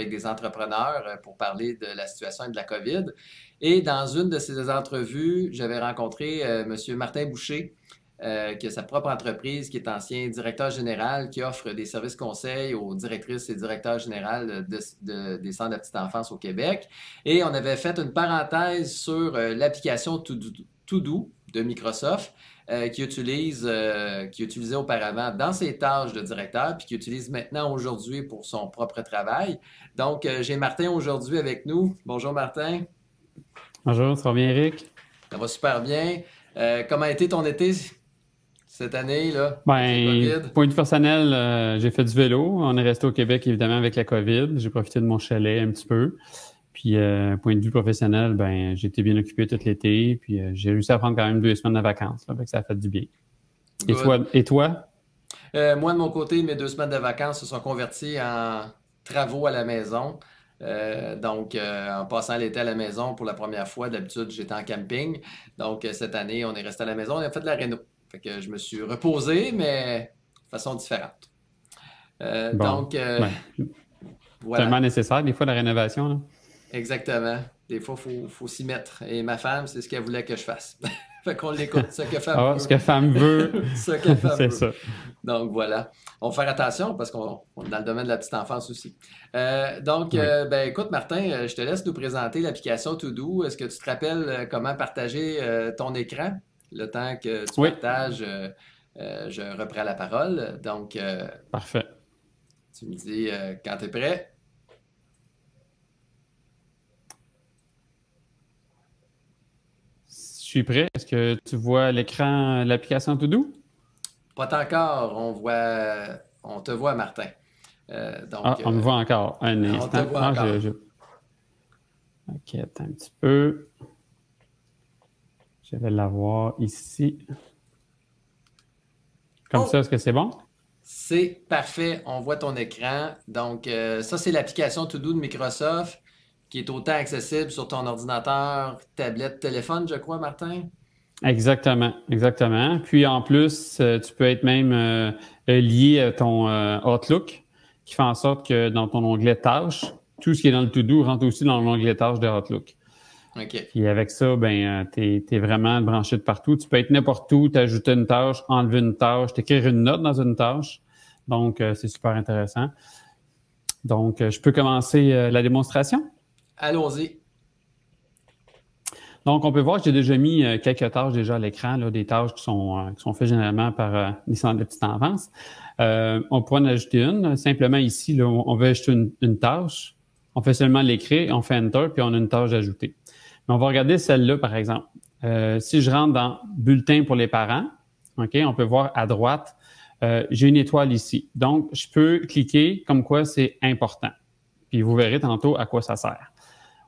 avec des entrepreneurs pour parler de la situation et de la COVID. Et dans une de ces entrevues, j'avais rencontré M. Martin Boucher, euh, qui a sa propre entreprise, qui est ancien directeur général, qui offre des services conseils aux directrices et directeurs généraux des centres de petite enfance au Québec. Et on avait fait une parenthèse sur euh, l'application To-Do de Microsoft, euh, qui, utilise, qui utilisait auparavant dans ses tâches de directeur, puis qui utilise maintenant aujourd'hui pour son propre travail. Donc, j'ai Martin aujourd'hui avec nous. Bonjour Martin. Bonjour, ça va bien Eric? Ça va super bien. comment a été ton été? cette année, là? Ben, point de personnel, euh, j'ai fait du vélo. On est resté au Québec, évidemment, avec la COVID. J'ai profité de mon chalet un petit peu. Puis, euh, point de vue professionnel, ben, j'ai été bien occupé tout l'été. Puis, euh, j'ai réussi à prendre quand même deux semaines de vacances. Là, ça a fait du bien. Et toi? Et toi? moi, de mon côté, mes deux semaines de vacances se sont converties en travaux à la maison. donc, en passant l'été à la maison pour la première fois, d'habitude, j'étais en camping. Donc, cette année, on est resté à la maison. On a fait de la réno. Fait que je me suis reposé, mais de façon différente. Euh, donc, euh, voilà. Tellement nécessaire, des fois, la rénovation. Là. Exactement. Des fois, il faut, s'y mettre. Et ma femme, c'est ce qu'elle voulait que je fasse. fait qu'on l'écoute. Ce que femme ah, veut. Ce que femme veut. ce que femme c'est ça. Donc, voilà. On va faire attention parce qu'on est dans le domaine de la petite enfance aussi. Euh, donc, ben, écoute, Martin, je te laisse nous présenter l'application To Est-ce que tu te rappelles comment partager ton écran? Le temps que tu partages, euh, euh, je reprends la parole. Donc, euh, Parfait. Tu me dis quand tu es prêt. Je suis prêt. Est-ce que tu vois l'écran, l'application Todo? Pas encore. On voit, on te voit, Martin. donc, ah, on me voit encore. Un instant. On te voit ah, encore. OK, attends un petit peu. Je vais l'avoir ici. Comme oh! ça, est-ce que c'est bon? C'est parfait. On voit ton écran. Donc, euh, ça, c'est l'application To Do de Microsoft qui est autant accessible sur ton ordinateur, tablette, téléphone, je crois, Martin? Exactement, exactement. Puis en plus, euh, tu peux être même euh, lié à ton Outlook, qui fait en sorte que dans ton onglet Tâches, tout ce qui est dans le To Do rentre aussi dans l'onglet Tâches de Outlook. Et avec ça, ben, euh, tu es, vraiment branché de partout. Tu peux être n'importe où, t'ajouter une tâche, enlever une tâche, t'écrire une note dans une tâche. Donc, euh, c'est super intéressant. Donc, euh, je peux commencer la démonstration? Allons-y. Donc, on peut voir que j'ai déjà mis quelques tâches déjà à l'écran, des tâches qui sont, qui sont faites généralement par les centres de petite enfance. on pourrait en ajouter une. Simplement ici, là, on veut ajouter une, une tâche. On fait seulement l'écrire, on fait Enter, puis on a une tâche ajoutée on va regarder celle-là, par exemple. Euh, si je rentre dans Bulletin pour les parents, OK, on peut voir à droite, euh, j'ai une étoile ici. Donc, je peux cliquer comme quoi c'est important. Puis vous verrez tantôt à quoi ça sert.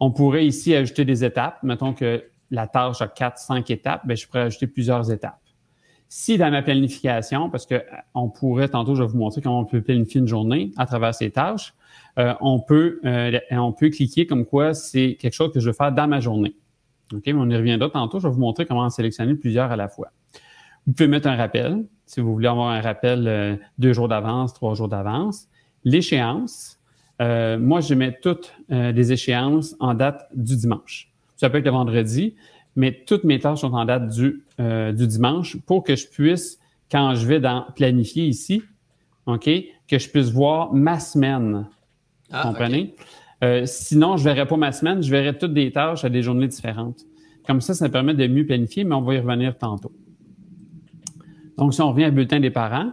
On pourrait ici ajouter des étapes. Mettons que la tâche a 4, 5 étapes, bien, je pourrais ajouter plusieurs étapes. Si dans ma planification, parce que euh, on pourrait, tantôt, je vais vous montrer comment on peut planifier une journée à travers ces tâches, euh, on, peut, euh, on peut cliquer comme quoi c'est quelque chose que je veux faire dans ma journée. OK, mais on y reviendra tantôt. Je vais vous montrer comment en sélectionner plusieurs à la fois. Vous pouvez mettre un rappel, si vous voulez avoir un rappel deux jours d'avance, trois jours d'avance. L'échéance, moi, je mets toutes les échéances en date du dimanche. Ça peut être le vendredi, mais toutes mes tâches sont en date du, du dimanche pour que je puisse, quand je vais dans planifier ici, OK, que je puisse voir ma semaine ah, comprenez? Euh, sinon, je ne verrai pas ma semaine, je verrai toutes des tâches à des journées différentes. Comme ça, ça permet de mieux planifier, mais on va y revenir tantôt. Donc, si on revient au bulletin des parents,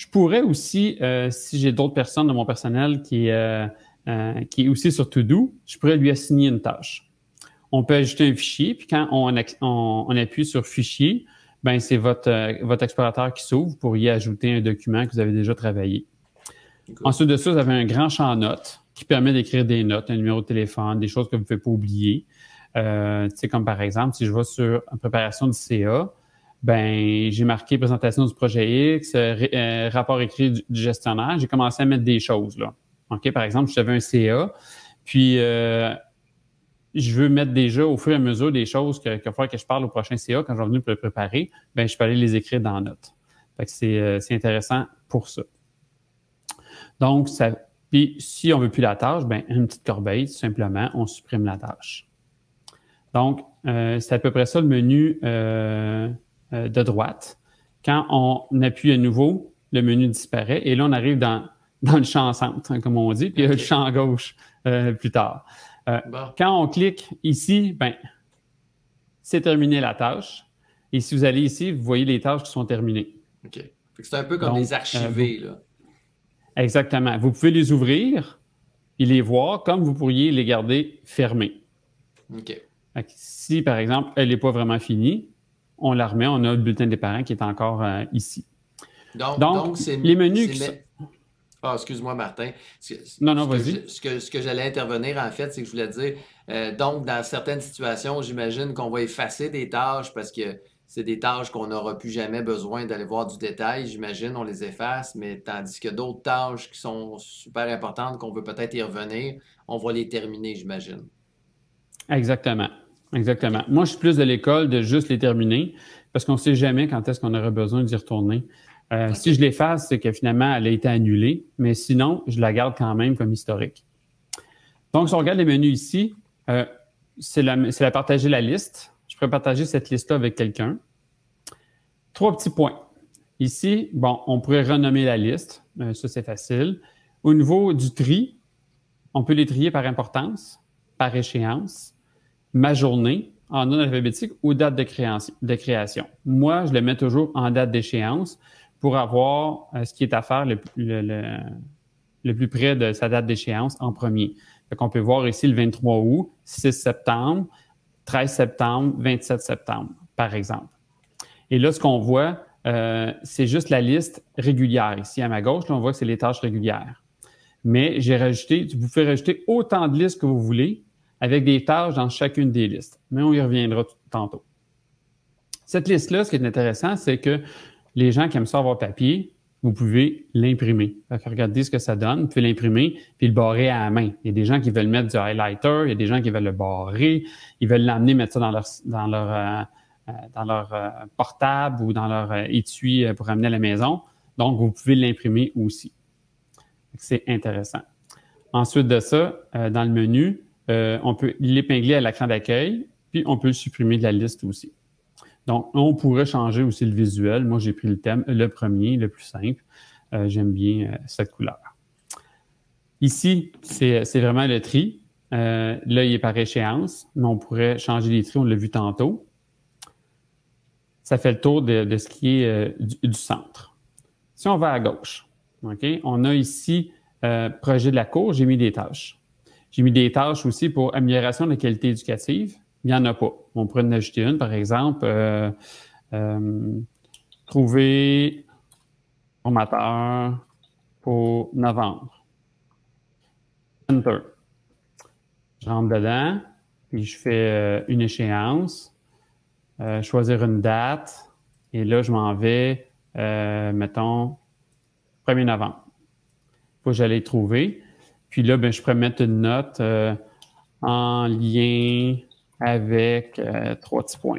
je pourrais aussi, euh, si j'ai d'autres personnes de mon personnel qui, euh, qui est aussi sur To-Do, je pourrais lui assigner une tâche. On peut ajouter un fichier, puis quand on, on, appuie sur Fichier, ben c'est votre, votre explorateur qui s'ouvre pour y ajouter un document que vous avez déjà travaillé. Ensuite de ça, vous avez un grand champ notes qui permet d'écrire des notes, un numéro de téléphone, des choses que vous ne pouvez pas oublier. Euh, comme par exemple, si je vais sur préparation du CA, ben j'ai marqué présentation du projet X, euh, euh, rapport écrit du, gestionnaire. J'ai commencé à mettre des choses là. Ok, par exemple, j'avais un CA, puis euh, je veux mettre déjà au fur et à mesure des choses que, faut que je parle au prochain CA quand je vais venir pour le préparer, ben je peux aller les écrire dans notes. Fait que c'est, c'est intéressant pour ça. Donc, ça, Puis, si on veut plus la tâche, ben, une petite corbeille, tout simplement, on supprime la tâche. Donc, euh, c'est à peu près ça le menu euh, euh, de droite. Quand on appuie à nouveau, le menu disparaît et là, on arrive dans, dans le champ centre, hein, comme on dit, puis le champ gauche plus tard. Quand on clique ici, ben, c'est terminé la tâche. Et si vous allez ici, vous voyez les tâches qui sont terminées. OK. C'est un peu comme les archivés, là. Exactement. Vous pouvez les ouvrir et les voir comme vous pourriez les garder fermés. OK. Si, par exemple, elle n'est pas vraiment finie, on la remet, on a le bulletin des parents qui est encore euh, ici. Donc, les menus Ah, excuse-moi, Martin. non, non, vas-y. Ce que, ce que j'allais intervenir, en fait, c'est que je voulais dire, euh, donc, dans certaines situations, j'imagine qu'on va effacer des tâches parce que c'est des tâches qu'on n'aura plus jamais besoin d'aller voir du détail. J'imagine, on les efface, mais tandis que d'autres tâches qui sont super importantes, qu'on veut peut-être y revenir, on va les terminer, j'imagine. Exactement. Exactement. Moi, je suis plus de l'école de juste les terminer parce qu'on ne sait jamais quand est-ce qu'on aurait besoin d'y retourner. Euh, si je l'efface, c'est que finalement, elle a été annulée, mais sinon, je la garde quand même comme historique. Donc, si on regarde les menus ici, euh, c'est la, la partager la liste. Je pourrais partager cette liste-là avec quelqu'un. Trois petits points. Ici, bon, on pourrait renommer la liste. Euh, ça, c'est facile. Au niveau du tri, on peut les trier par importance, par échéance ma journée en ordre alphabétique ou date de, création. Moi, je le mets toujours en date d'échéance pour avoir euh, ce qui est à faire le, plus près de sa date d'échéance en premier. Donc, on peut voir ici le 23 août, 6 septembre, 13 septembre, 27 septembre, par exemple. Et là, ce qu'on voit, euh, c'est juste la liste régulière. Ici, à ma gauche, on voit que c'est les tâches régulières. Mais j'ai rajouté, vous pouvez rajouter autant de listes que vous voulez avec des tâches dans chacune des listes. Mais on y reviendra tantôt. Cette liste-là, ce qui est intéressant, c'est que les gens qui aiment ça avoir papier, vous pouvez l'imprimer. Regardez ce que ça donne. Vous pouvez l'imprimer puis le barrer à la main. Il y a des gens qui veulent mettre du highlighter, il y a des gens qui veulent le barrer, ils veulent l'amener mettre ça dans leur dans leur euh, euh, dans leur euh, portable ou dans leur étui pour amener à la maison. Donc, vous pouvez l'imprimer aussi. C'est intéressant. Ensuite de ça, dans le menu, euh, on peut l'épingler à l'écran d'accueil, puis on peut le supprimer de la liste aussi. Donc, on pourrait changer aussi le visuel. Moi, j'ai pris le thème, le premier, le plus simple. Euh, j'aime bien euh, cette couleur. Ici, c'est vraiment le tri. là, il est par échéance, mais on pourrait changer les tri, on l'a vu tantôt. Ça fait le tour de, ce qui est du, centre. Si on va à gauche, on a ici projet de la cour, j'ai mis des tâches. J'ai mis des tâches aussi pour amélioration de la qualité éducative. Il n'y en a pas. On pourrait en ajouter une, par exemple. Euh, euh, trouver formateur pour novembre. Enter. Je rentre dedans, puis je fais euh, une échéance, choisir une date, et là, je m'en vais, mettons, 1er novembre. Il faut que j'aille trouver. Puis là, ben, je pourrais mettre une note euh, en lien avec euh, trois petits points.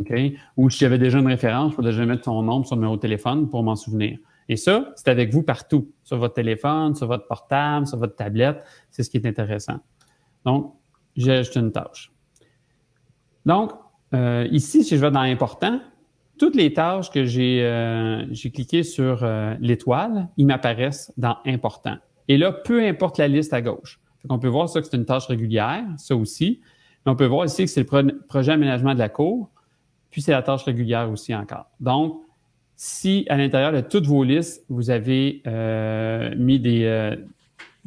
OK? Ou si j'avais déjà une référence, je pourrais déjà mettre son nom, son numéro de téléphone pour m'en souvenir. Et ça, c'est avec vous partout, sur votre téléphone, sur votre portable, sur votre tablette. C'est ce qui est intéressant. Donc, j'ai ajouté une tâche. Donc, euh, ici, si je vais dans important, toutes les tâches que j'ai cliqué sur l'étoile, ils m'apparaissent dans important. Et là, peu importe la liste à gauche. on peut voir ça que c'est une tâche régulière, ça aussi. Mais on peut voir ici que c'est le projet aménagement de la cour, puis c'est la tâche régulière aussi encore. Donc, si à l'intérieur de toutes vos listes, vous avez euh, mis des, euh,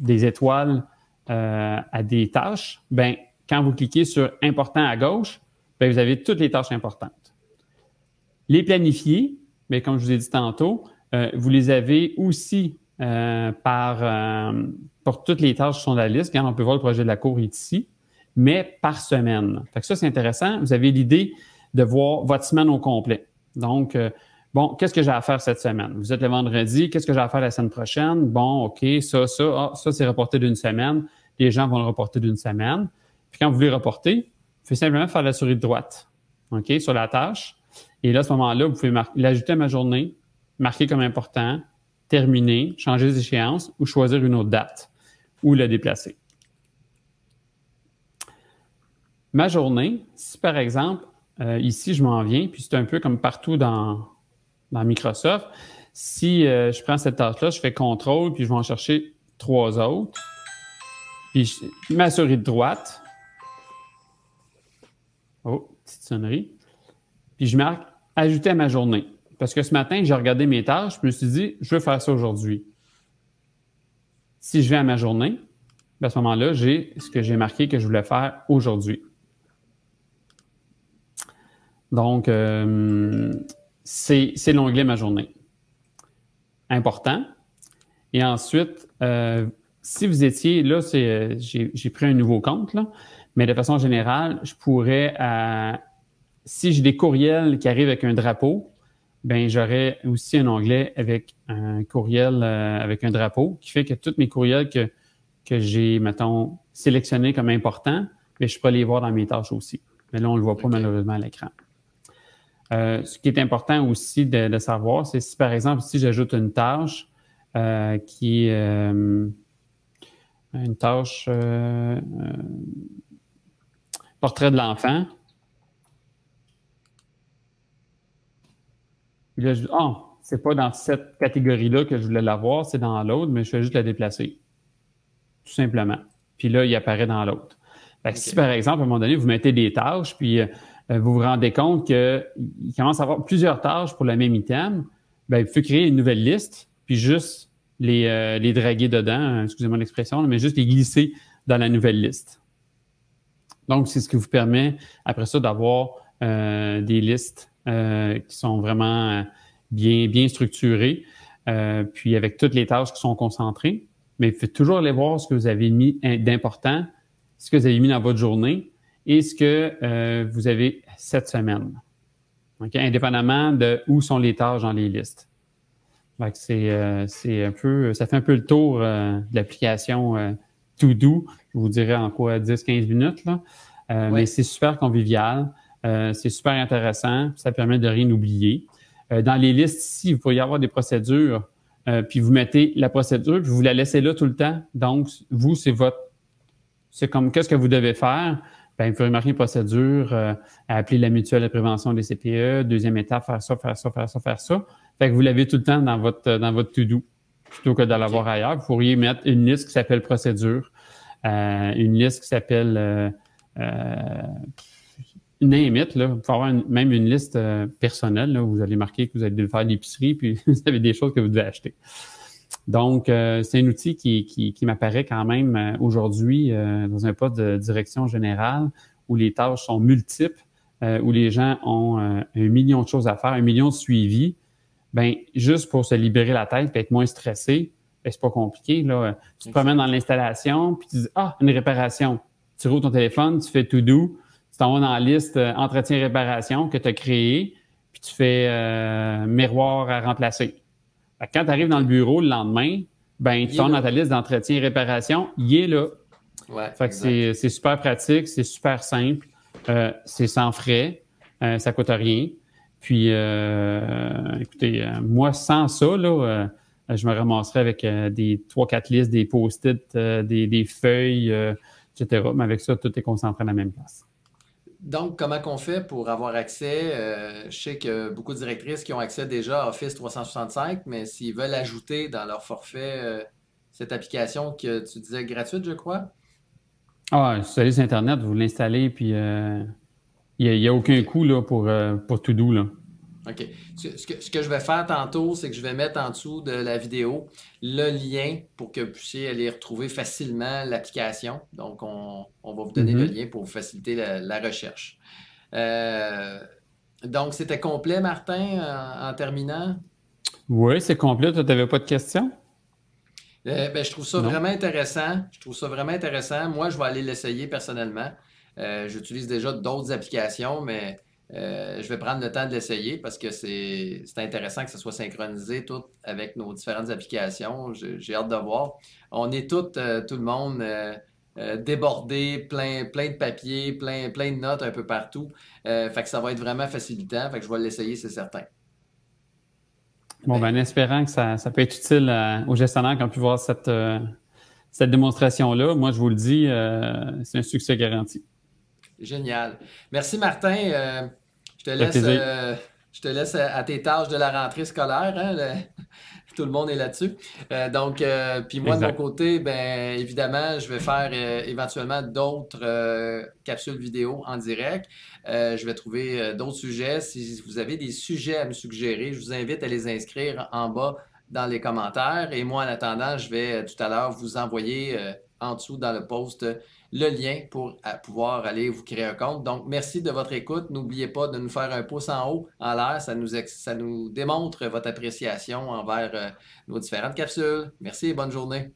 étoiles euh, à des tâches, ben quand vous cliquez sur important à gauche, ben, vous avez toutes les tâches importantes. Les planifier, mais ben, comme je vous ai dit tantôt, vous les avez aussi euh, par, euh, pour toutes les tâches qui sont dans la liste. On peut voir le projet de la cour ici, mais par semaine. Ça, c'est intéressant. Vous avez l'idée de voir votre semaine au complet. Donc, euh, bon, qu'est-ce que j'ai à faire cette semaine? Vous êtes le vendredi, qu'est-ce que j'ai à faire la semaine prochaine? Bon, OK, ça, ça, ah, ça, c'est reporté d'une semaine. Les gens vont le reporter d'une semaine. Puis quand vous voulez reporter, vous faites simplement faire la souris de droite, OK, sur la tâche. Et là, à ce moment-là, vous pouvez l'ajouter à ma journée, marquer comme important, terminer, changer d'échéance ou choisir une autre date ou la déplacer. Ma journée, si par exemple, euh, ici je m'en viens, puis c'est un peu comme partout dans, Microsoft, si euh, je prends cette tâche-là, je fais contrôle, puis je vais en chercher trois autres, puis je, ma souris de droite, oh, petite sonnerie, puis je marque ajouter à ma journée. Parce que ce matin, j'ai regardé mes tâches, je me suis dit, je veux faire ça aujourd'hui. Si je vais à ma journée, ben, à ce moment-là, j'ai ce que j'ai marqué que je voulais faire aujourd'hui. Donc, euh, c'est l'onglet Ma journée. Important. Et ensuite, euh, si vous étiez, là, c'est, j'ai pris un nouveau compte, là, mais de façon générale, je pourrais, euh, si j'ai des courriels qui arrivent avec un drapeau, ben j'aurais aussi un onglet avec un courriel euh, avec un drapeau qui fait que tous mes courriels que, que j'ai, mettons, sélectionnés comme importants, mais ben, je peux les voir dans mes tâches aussi. Mais là, on ne le voit pas malheureusement à l'écran. Euh, ce qui est important aussi de, savoir, c'est si par exemple, si j'ajoute une tâche euh, qui est une tâche portrait de l'enfant, Puis là, je dis, ah, c'est pas dans cette catégorie-là que je voulais l'avoir, c'est dans l'autre, mais je vais juste la déplacer. Tout simplement. Puis là, il apparaît dans l'autre. Si, par exemple, à un moment donné, vous mettez des tâches, puis euh, vous vous rendez compte qu'il commence à avoir plusieurs tâches pour le même item, bien, il faut créer une nouvelle liste, puis juste les, euh, les draguer dedans, excusez-moi l'expression, mais juste les glisser dans la nouvelle liste. Donc, c'est ce qui vous permet, après ça, d'avoir euh, des listes euh, qui sont vraiment euh, bien, bien structurés, euh, puis avec toutes les tâches qui sont concentrées. Mais il faut toujours aller voir ce que vous avez mis d'important, ce que vous avez mis dans votre journée et ce que vous avez cette semaine. Indépendamment de où sont les tâches dans les listes. C'est un peu, ça fait un peu le tour de l'application To Do. Je vous dirais en quoi 10-15 minutes. Là. Mais c'est super convivial. Euh, c'est super intéressant. Ça permet de rien oublier. Euh, dans les listes ici, vous pourriez avoir des procédures, euh, puis vous mettez la procédure, puis vous la laissez là tout le temps. Donc, vous, c'est votre... C'est comme qu'est-ce que vous devez faire? Bien, vous pouvez marquer une procédure, à appeler la mutuelle de prévention des CPE, deuxième étape, faire ça, faire ça, faire ça, faire ça. Fait que vous l'avez tout le temps dans votre dans votre to-do plutôt que de l'avoir ailleurs. Vous pourriez mettre une liste qui s'appelle procédure, une liste qui s'appelle name là. Vous pouvez avoir même une liste euh, personnelle, où vous allez marquer que vous allez faire l'épicerie, puis vous avez des choses que vous devez acheter. Donc, euh, c'est un outil qui, qui, m'apparaît quand même euh, aujourd'hui dans un poste de direction générale où les tâches sont multiples, où les gens ont un million de choses à faire, un million de suivis. Ben, juste pour se libérer la tête et être moins stressé, ben, c'est pas compliqué. Là. Tu te promènes dans l'installation, puis tu dis Ah, une réparation. Tu roules ton téléphone, tu fais tout doux, tu t'en vas dans la liste euh, entretien-réparation que tu as créé, puis tu fais euh, miroir à remplacer. quand tu arrives dans le bureau le lendemain, ben, tu tombes dans ta liste d'entretien et réparation, il est là. Ouais, fait que c'est super pratique, c'est super simple, euh, c'est sans frais, euh, ça coûte rien. Puis, écoutez, moi, sans ça, là, je me ramasserais avec des trois, quatre listes, des post-it, des, des, feuilles, etc. Mais avec ça, tout est concentré à la même place. Donc, comment qu'on fait pour avoir accès? Euh, je sais que beaucoup de directrices qui ont accès déjà à Office 365, mais s'ils veulent ajouter dans leur forfait euh, cette application que tu disais gratuite, je crois? Ah, sur Internet, vous l'installez, puis euh, il n'y a, aucun coût là, pour, pour tout doux. Là. OK. Ce que, ce que, je vais faire tantôt, c'est que je vais mettre en dessous de la vidéo le lien pour que vous puissiez aller retrouver facilement l'application. Donc, on, va vous donner le mm-hmm. lien pour vous faciliter la, recherche. Euh, donc, c'était complet, Martin, en, terminant? Oui, c'est complet. Tu n'avais pas de questions? Euh, ben, je trouve ça vraiment intéressant. Je trouve ça vraiment intéressant. Moi, je vais aller l'essayer personnellement. Euh, j'utilise déjà d'autres applications, mais euh, je vais prendre le temps de l'essayer parce que c'est intéressant que ce soit synchronisé tout avec nos différentes applications. J'ai hâte de voir. On est tout, euh, tout le monde euh, débordé, plein, plein de papiers, plein, plein de notes un peu partout. fait que ça va être vraiment facilitant. Fait que je vais l'essayer, c'est certain. Bon, ben, en espérant que ça, peut être utile aux gestionnaires qui ont pu voir cette, cette démonstration-là, moi, je vous le dis, c'est un succès garanti. Génial. Merci, Martin. Je te laisse je te laisse à, tes tâches de la rentrée scolaire. Hein, tout le monde est là-dessus. Euh, donc, euh, puis moi, de mon côté, ben évidemment, je vais faire euh, éventuellement d'autres capsules vidéo en direct. je vais trouver d'autres sujets. Si vous avez des sujets à me suggérer, je vous invite à les inscrire en bas dans les commentaires. Et moi, en attendant, je vais tout à l'heure vous envoyer en dessous dans le post le lien pour pouvoir aller vous créer un compte. Donc, merci de votre écoute. N'oubliez pas de nous faire un pouce en haut, en l'air. Ça nous, démontre votre appréciation envers euh, nos différentes capsules. Merci et bonne journée.